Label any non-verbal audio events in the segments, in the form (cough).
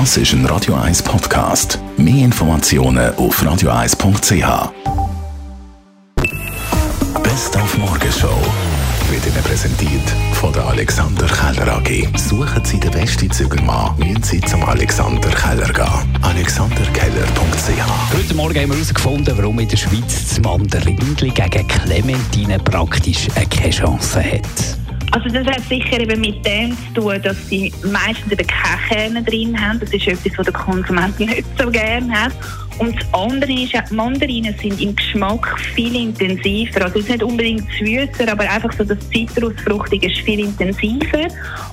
Das ist ein Radio 1 Podcast. Mehr Informationen auf radio1.ch. Best auf Morgenshow wird Ihnen präsentiert von der Alexander Keller AG. Suchen Sie den besten Zügelmann, müssen Sie zum Alexander Keller gehen. AlexanderKeller.ch Heute Morgen haben wir herausgefunden, warum in der Schweiz das Mandarindli gegen Clementine praktisch keine Chance hat. Also das hat sicher eben mit dem zu tun, dass sie meistens eben keine Kerne drin haben. Das ist etwas, was der Konsument nicht so gerne hat. Und das andere ist, Mandarinen sind im Geschmack viel intensiver. Also es ist nicht unbedingt süßer, aber einfach so das Zitrusfruchtige ist viel intensiver.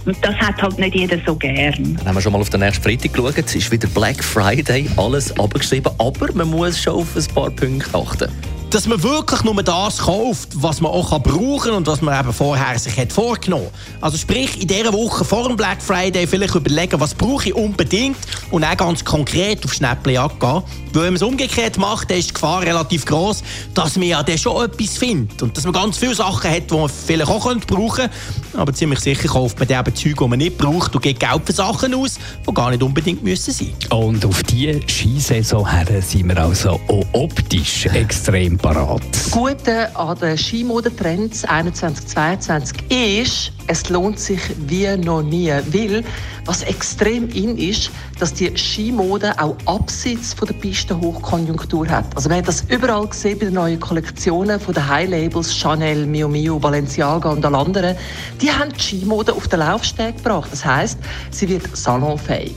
Und das hat halt nicht jeder so gern. Dann haben wir schon mal auf den nächsten Freitag geschaut. Es ist wieder Black Friday, alles abgeschrieben. Aber man muss schon auf ein paar Punkte achten dass man wirklich nur das kauft, was man auch brauchen kann und was man eben vorher sich hat vorgenommen Also sprich, in dieser Woche vor dem Black Friday vielleicht überlegen, was brauche ich unbedingt und auch ganz konkret auf Schnäppchenjagd gehen. Weil wenn man es umgekehrt macht, dann ist die Gefahr relativ groß, dass man ja dann schon etwas findet und dass man ganz viele Sachen hat, die man vielleicht auch brauchen könnte. Aber ziemlich sicher kauft man dann eben Zeug, die man nicht braucht und gibt Geld für Sachen aus, die gar nicht unbedingt müssen sein Und auf diese Skisaison her sind wir also auch optisch (laughs) extrem parat. Das Gute an den Skimodentrends 2021-2022 ist, es lohnt sich wie noch nie. Weil, was extrem in ist, dass die Skimode auch abseits von der Piste Hochkonjunktur hat. Also man hat das überall gesehen bei den neuen Kollektionen von den High Labels Chanel, Mio Mio, Balenciaga und alle anderen. Die haben die Skimode auf den Laufsteg gebracht. Das heißt, sie wird salonfähig.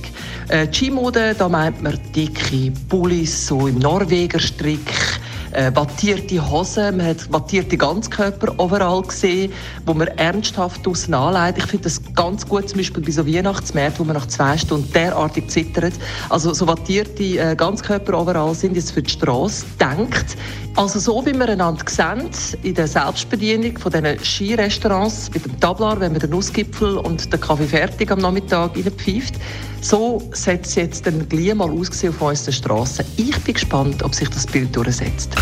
Äh, Skimode, da meint man dicke Pullis, so im Norwegerstrick, äh, wattierte Hosen, man hat wattierte Ganzkörper overall gesehen, wo man ernsthaft aus anlegt. Ich finde das ganz gut, zum Beispiel bei so Weihnachtsmärkten, wo man nach zwei Stunden derartig zittert. Also so wattierte äh, Ganzkörper overall sind jetzt für die Straße denkt. Also so wie wir einander sehen, in der Selbstbedienung von diesen Skirestaurants mit dem Tablar, wenn man den Nussgipfel und den Kaffee fertig am Nachmittag reinpfeift, so sollte es jetzt dann gleich mal aussehen auf unseren Straßen. Ich bin gespannt, ob sich das Bild durchsetzt.